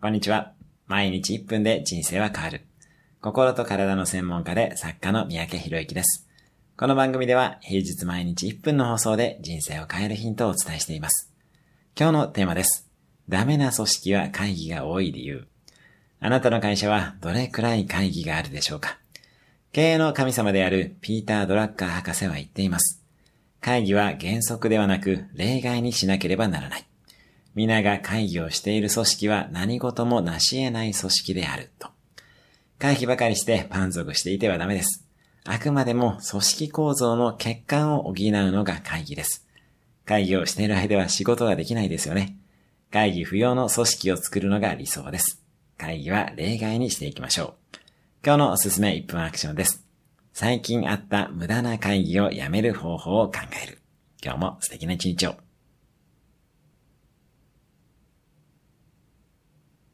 こんにちは。毎日1分で人生は変わる。心と体の専門家で作家の三宅博之です。この番組では平日毎日1分の放送で人生を変えるヒントをお伝えしています。今日のテーマです。ダメな組織は会議が多い理由。あなたの会社はどれくらい会議があるでしょうか経営の神様であるピーター・ドラッカー博士は言っています。会議は原則ではなく例外にしなければならない。皆が会議をしている組織は何事も成し得ない組織であると。会議ばかりして満足していてはダメです。あくまでも組織構造の欠陥を補うのが会議です。会議をしている間は仕事ができないですよね。会議不要の組織を作るのが理想です。会議は例外にしていきましょう。今日のおすすめ1分アクションです。最近あった無駄な会議をやめる方法を考える。今日も素敵な一日を。